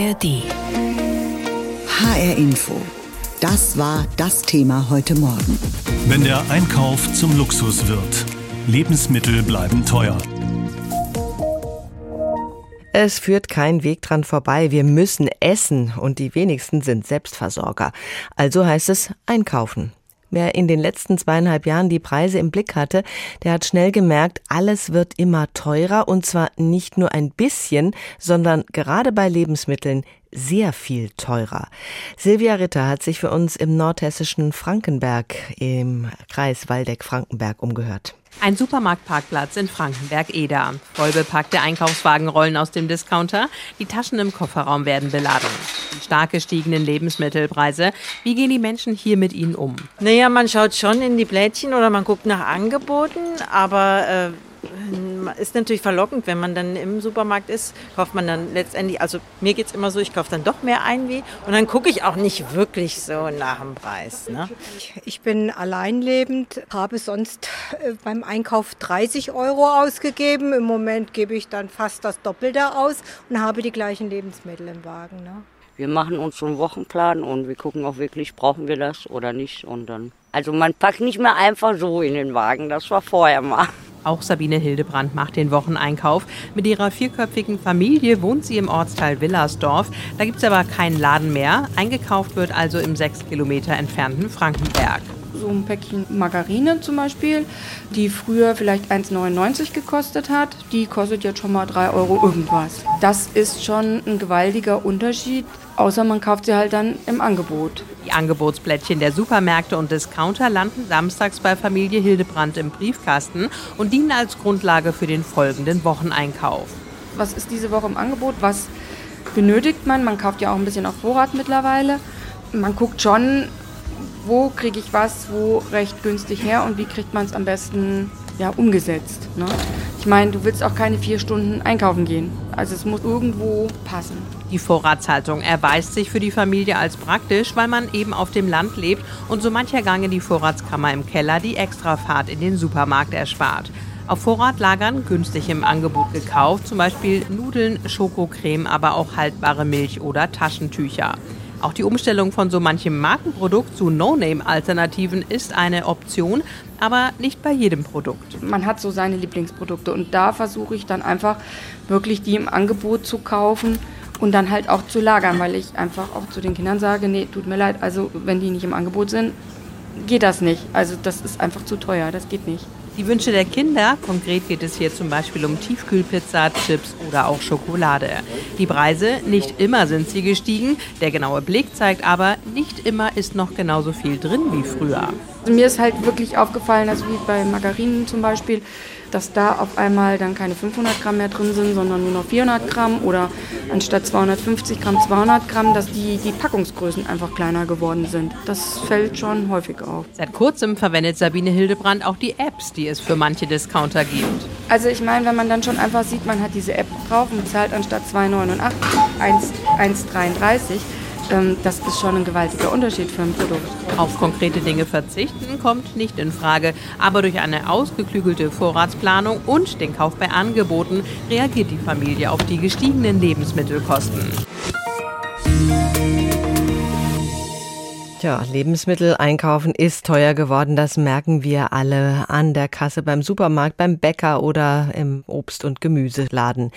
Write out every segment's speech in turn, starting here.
ARD. HR Info. Das war das Thema heute Morgen. Wenn der Einkauf zum Luxus wird. Lebensmittel bleiben teuer. Es führt kein Weg dran vorbei. Wir müssen essen und die wenigsten sind Selbstversorger. Also heißt es einkaufen. Wer in den letzten zweieinhalb Jahren die Preise im Blick hatte, der hat schnell gemerkt, alles wird immer teurer. Und zwar nicht nur ein bisschen, sondern gerade bei Lebensmitteln sehr viel teurer. Silvia Ritter hat sich für uns im nordhessischen Frankenberg im Kreis Waldeck-Frankenberg umgehört. Ein Supermarktparkplatz in Frankenberg-Eder. Vollbepackte Einkaufswagen rollen aus dem Discounter. Die Taschen im Kofferraum werden beladen. Die stark gestiegenen Lebensmittelpreise. Wie gehen die Menschen hier mit ihnen um? Naja, man schaut schon in die Blättchen oder man guckt nach Angeboten, aber äh, ist natürlich verlockend, wenn man dann im Supermarkt ist, kauft man dann letztendlich, also mir geht es immer so, ich kaufe dann doch mehr ein wie und dann gucke ich auch nicht wirklich so nach dem Preis. Ne? Ich bin alleinlebend, habe sonst äh, beim Einkauf 30 Euro ausgegeben. Im Moment gebe ich dann fast das Doppelte aus und habe die gleichen Lebensmittel im Wagen. Ne? Wir machen uns so einen Wochenplan und wir gucken auch wirklich, brauchen wir das oder nicht. Und dann, also man packt nicht mehr einfach so in den Wagen, das war vorher mal. Auch Sabine Hildebrand macht den Wocheneinkauf. Mit ihrer vierköpfigen Familie wohnt sie im Ortsteil Willersdorf. Da gibt es aber keinen Laden mehr. Eingekauft wird also im sechs Kilometer entfernten Frankenberg. So ein Päckchen Margarine zum Beispiel, die früher vielleicht 1,99 gekostet hat, die kostet jetzt schon mal 3 Euro irgendwas. Das ist schon ein gewaltiger Unterschied, außer man kauft sie halt dann im Angebot. Die Angebotsblättchen der Supermärkte und Discounter landen samstags bei Familie Hildebrand im Briefkasten und dienen als Grundlage für den folgenden Wocheneinkauf. Was ist diese Woche im Angebot? Was benötigt man? Man kauft ja auch ein bisschen auf Vorrat mittlerweile. Man guckt schon, wo kriege ich was, wo recht günstig her und wie kriegt man es am besten ja, umgesetzt. Ne? Ich meine, du willst auch keine vier Stunden einkaufen gehen. Also es muss irgendwo passen. Die Vorratshaltung erweist sich für die Familie als praktisch, weil man eben auf dem Land lebt und so mancher Gang in die Vorratskammer im Keller die Extrafahrt in den Supermarkt erspart. Auf Vorrat lagern, günstig im Angebot gekauft, zum Beispiel Nudeln, Schokocreme, aber auch haltbare Milch oder Taschentücher. Auch die Umstellung von so manchem Markenprodukt zu No-Name-Alternativen ist eine Option, aber nicht bei jedem Produkt. Man hat so seine Lieblingsprodukte und da versuche ich dann einfach wirklich die im Angebot zu kaufen und dann halt auch zu lagern, weil ich einfach auch zu den Kindern sage, nee, tut mir leid, also wenn die nicht im Angebot sind, geht das nicht. Also das ist einfach zu teuer, das geht nicht. Die Wünsche der Kinder, konkret geht es hier zum Beispiel um Tiefkühlpizza, Chips oder auch Schokolade. Die Preise, nicht immer sind sie gestiegen, der genaue Blick zeigt aber, nicht immer ist noch genauso viel drin wie früher. Also mir ist halt wirklich aufgefallen, also wie bei Margarinen zum Beispiel, dass da auf einmal dann keine 500 Gramm mehr drin sind, sondern nur noch 400 Gramm oder anstatt 250 Gramm 200 Gramm, dass die, die Packungsgrößen einfach kleiner geworden sind. Das fällt schon häufig auf. Seit kurzem verwendet Sabine Hildebrand auch die Apps, die es für manche Discounter gibt. Also ich meine, wenn man dann schon einfach sieht, man hat diese App drauf und zahlt anstatt 2,89 1,33 ähm, das ist schon ein gewaltiger Unterschied für ein Produkt. Auf konkrete Dinge verzichten kommt nicht in Frage, aber durch eine ausgeklügelte Vorratsplanung und den Kauf bei Angeboten reagiert die Familie auf die gestiegenen Lebensmittelkosten. Tja, Lebensmittel einkaufen ist teuer geworden. Das merken wir alle an der Kasse beim Supermarkt, beim Bäcker oder im Obst- und Gemüseladen.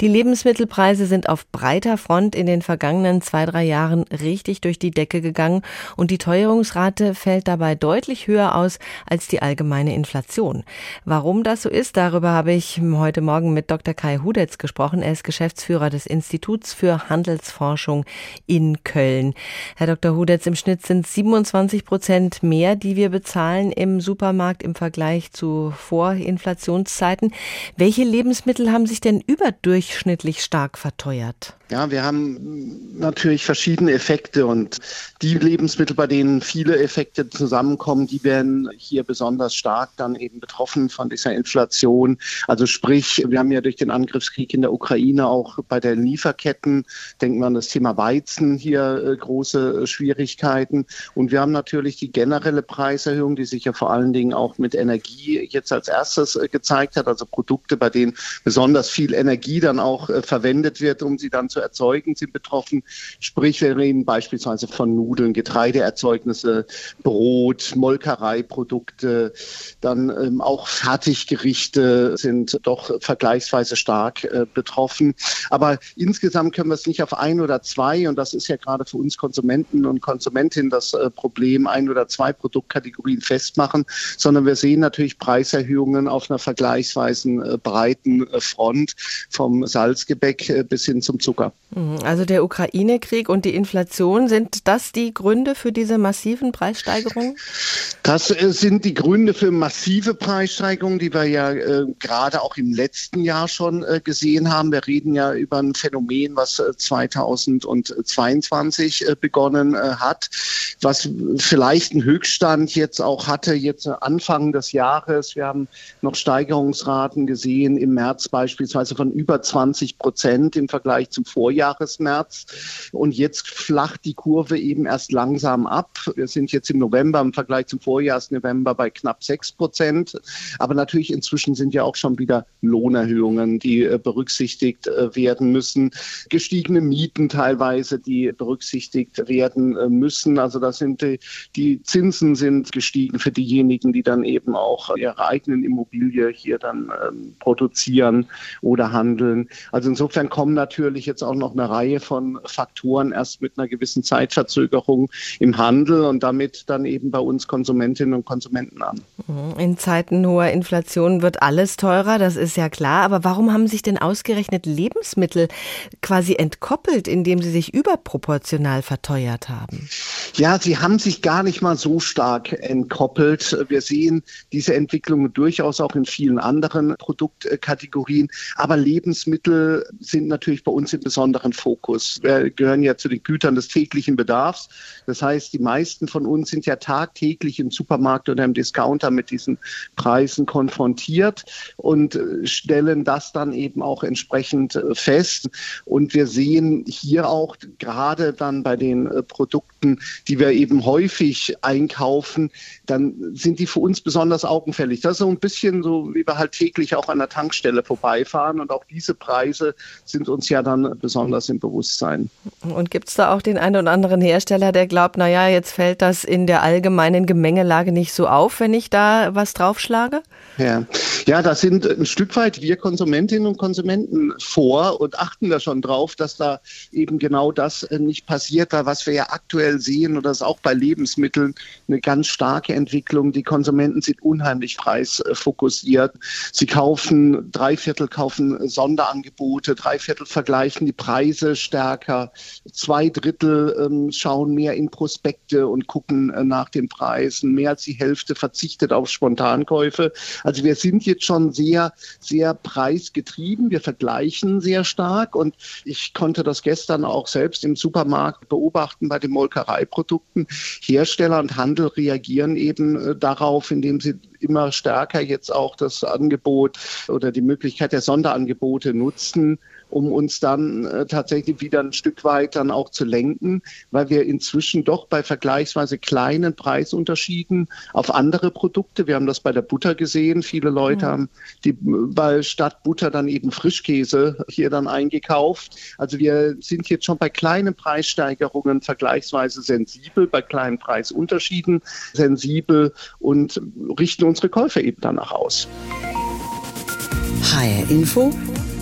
Die Lebensmittelpreise sind auf breiter Front in den vergangenen zwei, drei Jahren richtig durch die Decke gegangen und die Teuerungsrate fällt dabei deutlich höher aus als die allgemeine Inflation. Warum das so ist, darüber habe ich heute Morgen mit Dr. Kai Hudetz gesprochen. Er ist Geschäftsführer des Instituts für Handelsforschung in Köln. Herr Dr. Hudetz, im Schnitt sind 27 Prozent mehr, die wir bezahlen im Supermarkt im Vergleich zu Vorinflationszeiten. Welche Lebensmittel haben sich denn überdurchschnittlich stark verteuert? Ja, wir haben natürlich verschiedene Effekte und die Lebensmittel, bei denen viele Effekte zusammenkommen, die werden hier besonders stark dann eben betroffen von dieser Inflation. Also sprich, wir haben ja durch den Angriffskrieg in der Ukraine auch bei den Lieferketten, denken wir an das Thema Weizen hier äh, große Schwierigkeiten. Werden. Und wir haben natürlich die generelle Preiserhöhung, die sich ja vor allen Dingen auch mit Energie jetzt als erstes äh, gezeigt hat. Also Produkte, bei denen besonders viel Energie dann auch äh, verwendet wird, um sie dann zu erzeugen, sind betroffen. Sprich, wir reden beispielsweise von Nudeln, Getreideerzeugnisse, Brot, Molkereiprodukte, dann ähm, auch Fertiggerichte sind doch vergleichsweise stark äh, betroffen. Aber insgesamt können wir es nicht auf ein oder zwei, und das ist ja gerade für uns Konsumenten und Konsumentinnen das äh, Problem, ein oder zwei Produktkategorien festmachen, sondern wir sehen natürlich Preiserhöhungen auf einer vergleichsweise äh, breiten äh, Front vom Salzgebäck bis hin zum Zucker. Mhm. Also der Ukraine-Krieg und die Inflation, sind das die Gründe für diese massiven Preissteigerungen? Das sind die Gründe für massive Preissteigerungen, die wir ja äh, gerade auch im letzten Jahr schon äh, gesehen haben. Wir reden ja über ein Phänomen, was 2022 äh, äh, begonnen hat, was vielleicht einen Höchststand jetzt auch hatte, jetzt Anfang des Jahres. Wir haben noch Steigerungsraten gesehen im März beispielsweise von über 20 Prozent im Vergleich zum Vorjahresmärz. Und jetzt flacht die Kurve eben erst langsam ab. Wir sind jetzt im November im Vergleich zum Vorjahresnovember bei knapp 6 Prozent. Aber natürlich inzwischen sind ja auch schon wieder Lohnerhöhungen, die äh, berücksichtigt äh, werden müssen. Gestiegene Mieten teilweise, die berücksichtigt werden äh, müssen. Also das sind die, die Zinsen sind gestiegen für diejenigen, die dann eben auch ihre eigenen Immobilie hier dann ähm, produzieren oder handeln. Also insofern kommen natürlich jetzt auch noch eine Reihe von Faktoren erst mit einer gewissen Zeitverzögerung im Handel und damit dann eben bei uns Konsumentinnen und Konsumenten an. Mhm. In Zeiten hoher Inflation wird alles teurer, das ist ja klar. Aber warum haben sich denn ausgerechnet Lebensmittel quasi entkoppelt, indem sie sich überproportional verteuert haben? Ja, sie haben sich gar nicht mal so stark entkoppelt. Wir sehen diese Entwicklung durchaus auch in vielen anderen Produktkategorien. Aber Lebensmittel sind natürlich bei uns im besonderen Fokus. Wir gehören ja zu den Gütern des täglichen Bedarfs. Das heißt, die meisten von uns sind ja tagtäglich im Supermarkt oder im Discounter mit diesen Preisen konfrontiert und stellen das dann eben auch entsprechend fest. Und wir sehen hier auch gerade dann bei den Produkten, die wir eben häufig einkaufen, dann sind die für uns besonders augenfällig. Das ist so ein bisschen so, wie wir halt täglich auch an der Tankstelle vorbeifahren. Und auch diese Preise sind uns ja dann besonders im Bewusstsein. Und gibt es da auch den einen oder anderen Hersteller, der glaubt, naja, jetzt fällt das in der allgemeinen Gemengelage nicht so auf, wenn ich da was draufschlage? Ja. ja, da sind ein Stück weit wir Konsumentinnen und Konsumenten vor und achten da schon drauf, dass da eben genau das äh, nicht passiert, was wir ja aktuell sehen, und das ist auch bei Lebensmitteln eine ganz starke Entwicklung, die Konsumenten sind unheimlich preisfokussiert. Sie kaufen, drei Viertel kaufen Sonderangebote, drei Viertel vergleichen die Preise stärker, zwei Drittel ähm, schauen mehr in Prospekte und gucken äh, nach den Preisen, mehr als die Hälfte verzichtet auf Spontankäufe. Also wir sind jetzt schon sehr, sehr preisgetrieben. Wir vergleichen sehr stark und ich konnte das gestern auch selbst im Supermarkt beobachten bei den Molkereiprodukten. Hersteller und Handel reagieren eben äh, darauf, indem sie immer stärker jetzt auch das Angebot oder die Möglichkeit der Sonderangebote nutzen um uns dann äh, tatsächlich wieder ein Stück weit dann auch zu lenken, weil wir inzwischen doch bei vergleichsweise kleinen Preisunterschieden auf andere Produkte, wir haben das bei der Butter gesehen, viele Leute mhm. haben die bei statt Butter dann eben Frischkäse hier dann eingekauft. Also wir sind jetzt schon bei kleinen Preissteigerungen vergleichsweise sensibel, bei kleinen Preisunterschieden sensibel und richten unsere Käufer eben danach aus. HR Info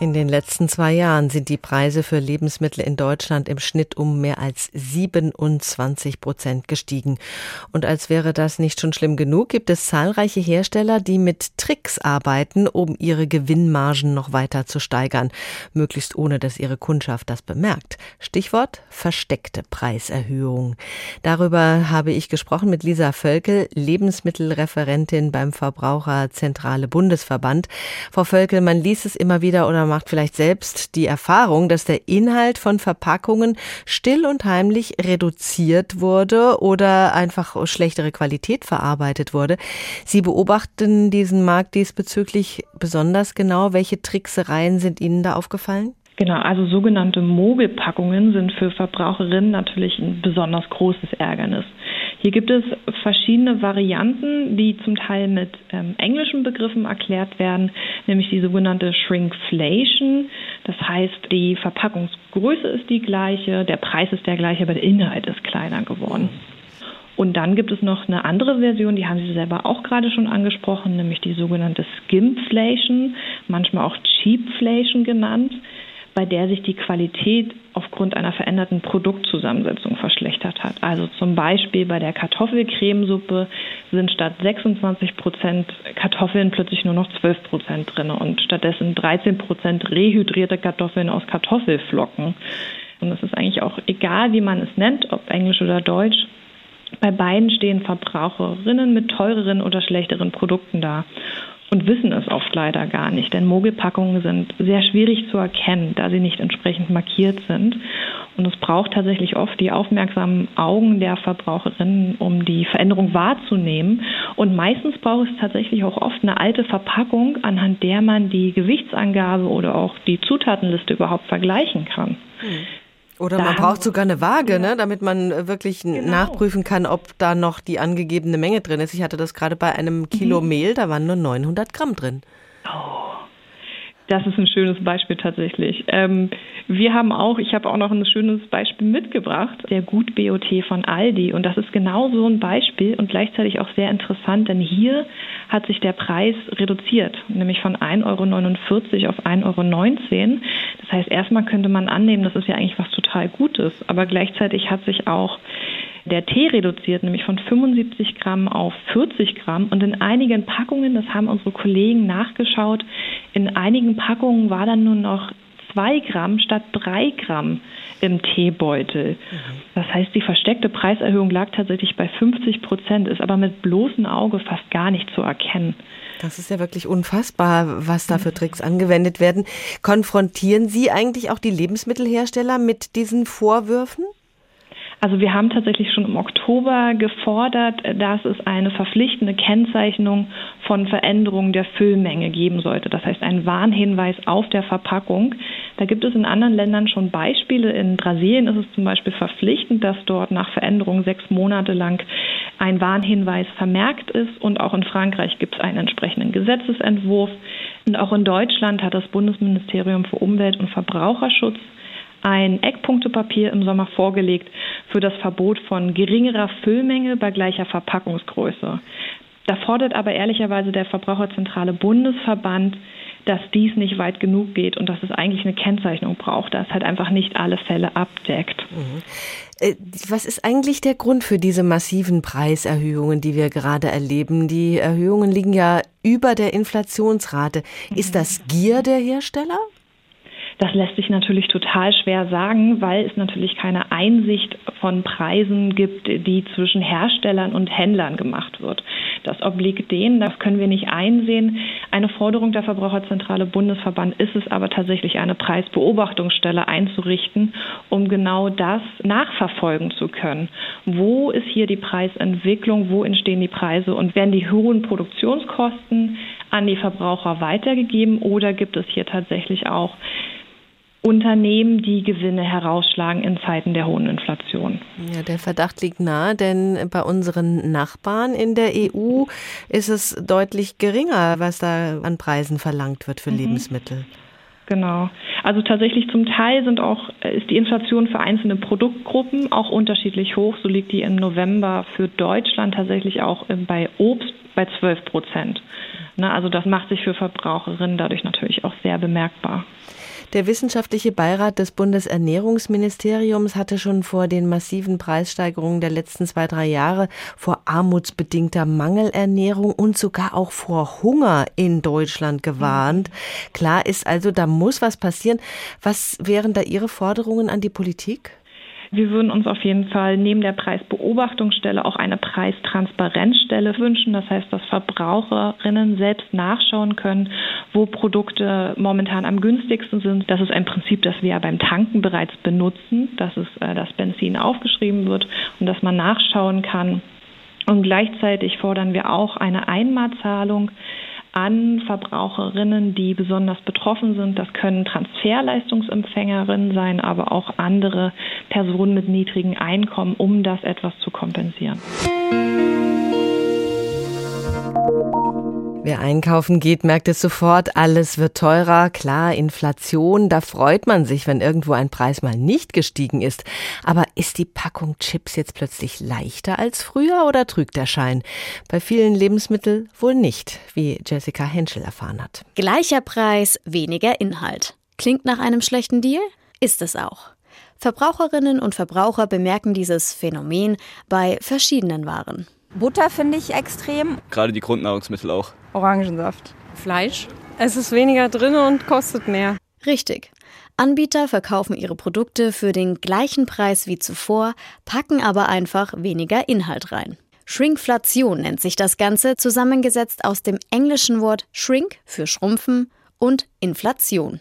In den letzten zwei Jahren sind die Preise für Lebensmittel in Deutschland im Schnitt um mehr als 27 Prozent gestiegen. Und als wäre das nicht schon schlimm genug, gibt es zahlreiche Hersteller, die mit Tricks arbeiten, um ihre Gewinnmargen noch weiter zu steigern, möglichst ohne dass ihre Kundschaft das bemerkt. Stichwort versteckte Preiserhöhung. Darüber habe ich gesprochen mit Lisa Völkel, Lebensmittelreferentin beim Verbraucherzentrale Bundesverband. Frau Völkel, man liest es immer wieder oder macht vielleicht selbst die Erfahrung, dass der Inhalt von Verpackungen still und heimlich reduziert wurde oder einfach schlechtere Qualität verarbeitet wurde. Sie beobachten diesen Markt diesbezüglich besonders genau. Welche Tricksereien sind Ihnen da aufgefallen? Genau, also sogenannte Mogelpackungen sind für Verbraucherinnen natürlich ein besonders großes Ärgernis. Hier gibt es verschiedene Varianten, die zum Teil mit ähm, englischen Begriffen erklärt werden, nämlich die sogenannte Shrinkflation. Das heißt, die Verpackungsgröße ist die gleiche, der Preis ist der gleiche, aber der Inhalt ist kleiner geworden. Und dann gibt es noch eine andere Version, die haben Sie selber auch gerade schon angesprochen, nämlich die sogenannte Skimflation, manchmal auch Cheapflation genannt bei der sich die Qualität aufgrund einer veränderten Produktzusammensetzung verschlechtert hat. Also zum Beispiel bei der Kartoffelcremesuppe sind statt 26 Prozent Kartoffeln plötzlich nur noch 12 Prozent drin und stattdessen 13 Prozent rehydrierte Kartoffeln aus Kartoffelflocken. Und es ist eigentlich auch egal, wie man es nennt, ob Englisch oder Deutsch. Bei beiden stehen Verbraucherinnen mit teureren oder schlechteren Produkten da und wissen es oft leider gar nicht, denn Mogelpackungen sind sehr schwierig zu erkennen, da sie nicht entsprechend markiert sind. Und es braucht tatsächlich oft die aufmerksamen Augen der Verbraucherinnen, um die Veränderung wahrzunehmen. Und meistens braucht es tatsächlich auch oft eine alte Verpackung, anhand der man die Gewichtsangabe oder auch die Zutatenliste überhaupt vergleichen kann. Hm. Oder man braucht sogar eine Waage, ne, damit man äh, wirklich genau. nachprüfen kann, ob da noch die angegebene Menge drin ist. Ich hatte das gerade bei einem Kilo mhm. Mehl, da waren nur 900 Gramm drin. Oh. Das ist ein schönes Beispiel tatsächlich. Ähm, wir haben auch, ich habe auch noch ein schönes Beispiel mitgebracht, der Gut BOT von Aldi. Und das ist genau so ein Beispiel und gleichzeitig auch sehr interessant, denn hier hat sich der Preis reduziert, nämlich von 1,49 Euro auf 1,19 Euro. Das heißt, erstmal könnte man annehmen, das ist ja eigentlich was total Gutes, aber gleichzeitig hat sich auch der Tee reduziert, nämlich von 75 Gramm auf 40 Gramm. Und in einigen Packungen, das haben unsere Kollegen nachgeschaut, in einigen Packungen war dann nur noch zwei Gramm statt drei Gramm im Teebeutel. Das heißt, die versteckte Preiserhöhung lag tatsächlich bei 50 Prozent, ist aber mit bloßem Auge fast gar nicht zu erkennen. Das ist ja wirklich unfassbar, was da für Tricks angewendet werden. Konfrontieren Sie eigentlich auch die Lebensmittelhersteller mit diesen Vorwürfen? Also wir haben tatsächlich schon im Oktober gefordert, dass es eine verpflichtende Kennzeichnung von Veränderungen der Füllmenge geben sollte. Das heißt, ein Warnhinweis auf der Verpackung. Da gibt es in anderen Ländern schon Beispiele. In Brasilien ist es zum Beispiel verpflichtend, dass dort nach Veränderungen sechs Monate lang ein Warnhinweis vermerkt ist. Und auch in Frankreich gibt es einen entsprechenden Gesetzesentwurf. Und auch in Deutschland hat das Bundesministerium für Umwelt und Verbraucherschutz ein Eckpunktepapier im Sommer vorgelegt für das Verbot von geringerer Füllmenge bei gleicher Verpackungsgröße. Da fordert aber ehrlicherweise der Verbraucherzentrale Bundesverband, dass dies nicht weit genug geht und dass es eigentlich eine Kennzeichnung braucht, dass halt einfach nicht alle Fälle abdeckt. Mhm. Äh, was ist eigentlich der Grund für diese massiven Preiserhöhungen, die wir gerade erleben? Die Erhöhungen liegen ja über der Inflationsrate. Ist das Gier der Hersteller? Das lässt sich natürlich total schwer sagen, weil es natürlich keine Einsicht von Preisen gibt, die zwischen Herstellern und Händlern gemacht wird. Das obliegt denen, das können wir nicht einsehen. Eine Forderung der Verbraucherzentrale Bundesverband ist es aber tatsächlich, eine Preisbeobachtungsstelle einzurichten, um genau das nachverfolgen zu können. Wo ist hier die Preisentwicklung? Wo entstehen die Preise? Und werden die hohen Produktionskosten an die Verbraucher weitergegeben oder gibt es hier tatsächlich auch Unternehmen, die Gewinne herausschlagen in Zeiten der hohen Inflation. Ja, der Verdacht liegt nahe, denn bei unseren Nachbarn in der EU ist es deutlich geringer, was da an Preisen verlangt wird für mhm. Lebensmittel. Genau. Also tatsächlich zum Teil sind auch, ist die Inflation für einzelne Produktgruppen auch unterschiedlich hoch. So liegt die im November für Deutschland tatsächlich auch bei Obst bei 12 Prozent. Ne, also das macht sich für Verbraucherinnen dadurch natürlich auch sehr bemerkbar. Der wissenschaftliche Beirat des Bundesernährungsministeriums hatte schon vor den massiven Preissteigerungen der letzten zwei, drei Jahre vor armutsbedingter Mangelernährung und sogar auch vor Hunger in Deutschland gewarnt. Klar ist also, da muss was passieren. Was wären da Ihre Forderungen an die Politik? Wir würden uns auf jeden Fall neben der Preisbeobachtungsstelle auch eine Preistransparenzstelle wünschen. Das heißt, dass Verbraucherinnen selbst nachschauen können, wo Produkte momentan am günstigsten sind. Das ist ein Prinzip, das wir ja beim Tanken bereits benutzen, dass es äh, das Benzin aufgeschrieben wird und dass man nachschauen kann. Und gleichzeitig fordern wir auch eine Einmalzahlung an Verbraucherinnen, die besonders betroffen sind. Das können Transferleistungsempfängerinnen sein, aber auch andere Personen mit niedrigen Einkommen, um das etwas zu kompensieren. Wer einkaufen geht, merkt es sofort, alles wird teurer. Klar, Inflation, da freut man sich, wenn irgendwo ein Preis mal nicht gestiegen ist. Aber ist die Packung Chips jetzt plötzlich leichter als früher oder trügt der Schein? Bei vielen Lebensmitteln wohl nicht, wie Jessica Henschel erfahren hat. Gleicher Preis, weniger Inhalt. Klingt nach einem schlechten Deal? Ist es auch. Verbraucherinnen und Verbraucher bemerken dieses Phänomen bei verschiedenen Waren. Butter finde ich extrem. Gerade die Grundnahrungsmittel auch. Orangensaft. Fleisch. Es ist weniger drin und kostet mehr. Richtig. Anbieter verkaufen ihre Produkte für den gleichen Preis wie zuvor, packen aber einfach weniger Inhalt rein. Shrinkflation nennt sich das Ganze, zusammengesetzt aus dem englischen Wort shrink für schrumpfen und Inflation.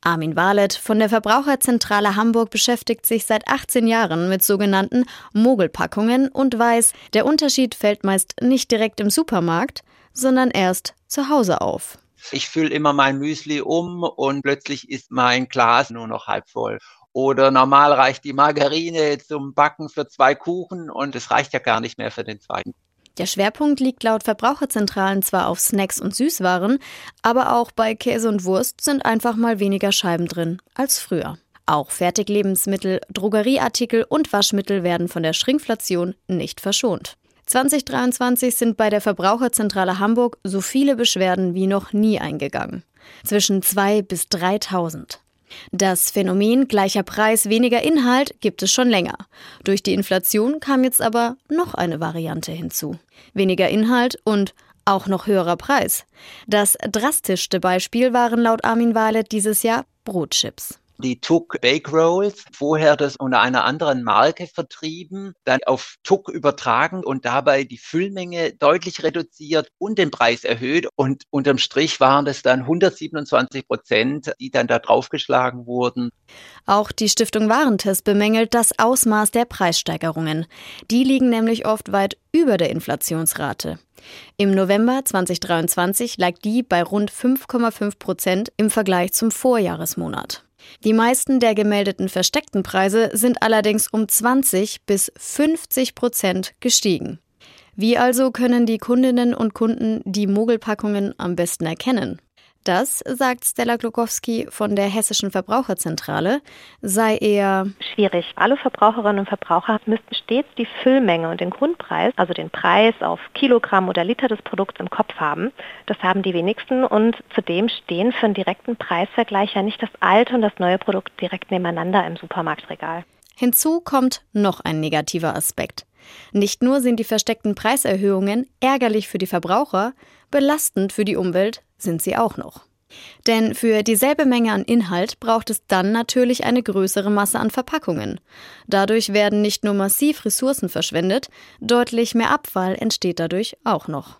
Armin Walet von der Verbraucherzentrale Hamburg beschäftigt sich seit 18 Jahren mit sogenannten Mogelpackungen und weiß, der Unterschied fällt meist nicht direkt im Supermarkt, sondern erst zu Hause auf. Ich fülle immer mein Müsli um und plötzlich ist mein Glas nur noch halb voll. Oder normal reicht die Margarine zum Backen für zwei Kuchen und es reicht ja gar nicht mehr für den zweiten. Der Schwerpunkt liegt laut Verbraucherzentralen zwar auf Snacks und Süßwaren, aber auch bei Käse und Wurst sind einfach mal weniger Scheiben drin als früher. Auch Fertiglebensmittel, Drogerieartikel und Waschmittel werden von der Schrinkflation nicht verschont. 2023 sind bei der Verbraucherzentrale Hamburg so viele Beschwerden wie noch nie eingegangen. Zwischen 2 bis 3.000. Das Phänomen gleicher Preis, weniger Inhalt gibt es schon länger. Durch die Inflation kam jetzt aber noch eine Variante hinzu. Weniger Inhalt und auch noch höherer Preis. Das drastischste Beispiel waren laut Armin Walet dieses Jahr Brotchips die Tuck Bake Rolls, vorher das unter einer anderen Marke vertrieben, dann auf Tuck übertragen und dabei die Füllmenge deutlich reduziert und den Preis erhöht. Und unterm Strich waren das dann 127 Prozent, die dann da draufgeschlagen wurden. Auch die Stiftung Warentest bemängelt das Ausmaß der Preissteigerungen. Die liegen nämlich oft weit über der Inflationsrate. Im November 2023 lag die bei rund 5,5 Prozent im Vergleich zum Vorjahresmonat. Die meisten der gemeldeten versteckten Preise sind allerdings um 20 bis 50 Prozent gestiegen. Wie also können die Kundinnen und Kunden die Mogelpackungen am besten erkennen? Das, sagt Stella Glukowski von der Hessischen Verbraucherzentrale, sei eher schwierig. Alle Verbraucherinnen und Verbraucher müssten stets die Füllmenge und den Grundpreis, also den Preis auf Kilogramm oder Liter des Produkts im Kopf haben. Das haben die wenigsten und zudem stehen für einen direkten Preisvergleich ja nicht das alte und das neue Produkt direkt nebeneinander im Supermarktregal. Hinzu kommt noch ein negativer Aspekt. Nicht nur sind die versteckten Preiserhöhungen ärgerlich für die Verbraucher, belastend für die Umwelt sind sie auch noch. Denn für dieselbe Menge an Inhalt braucht es dann natürlich eine größere Masse an Verpackungen. Dadurch werden nicht nur massiv Ressourcen verschwendet, deutlich mehr Abfall entsteht dadurch auch noch.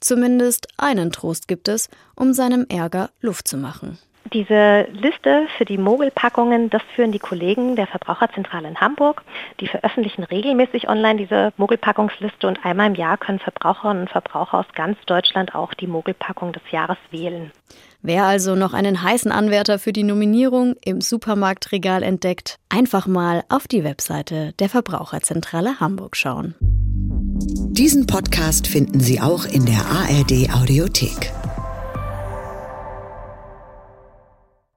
Zumindest einen Trost gibt es, um seinem Ärger Luft zu machen. Diese Liste für die Mogelpackungen, das führen die Kollegen der Verbraucherzentrale in Hamburg. Die veröffentlichen regelmäßig online diese Mogelpackungsliste und einmal im Jahr können Verbraucherinnen und Verbraucher aus ganz Deutschland auch die Mogelpackung des Jahres wählen. Wer also noch einen heißen Anwärter für die Nominierung im Supermarktregal entdeckt, einfach mal auf die Webseite der Verbraucherzentrale Hamburg schauen. Diesen Podcast finden Sie auch in der ARD Audiothek.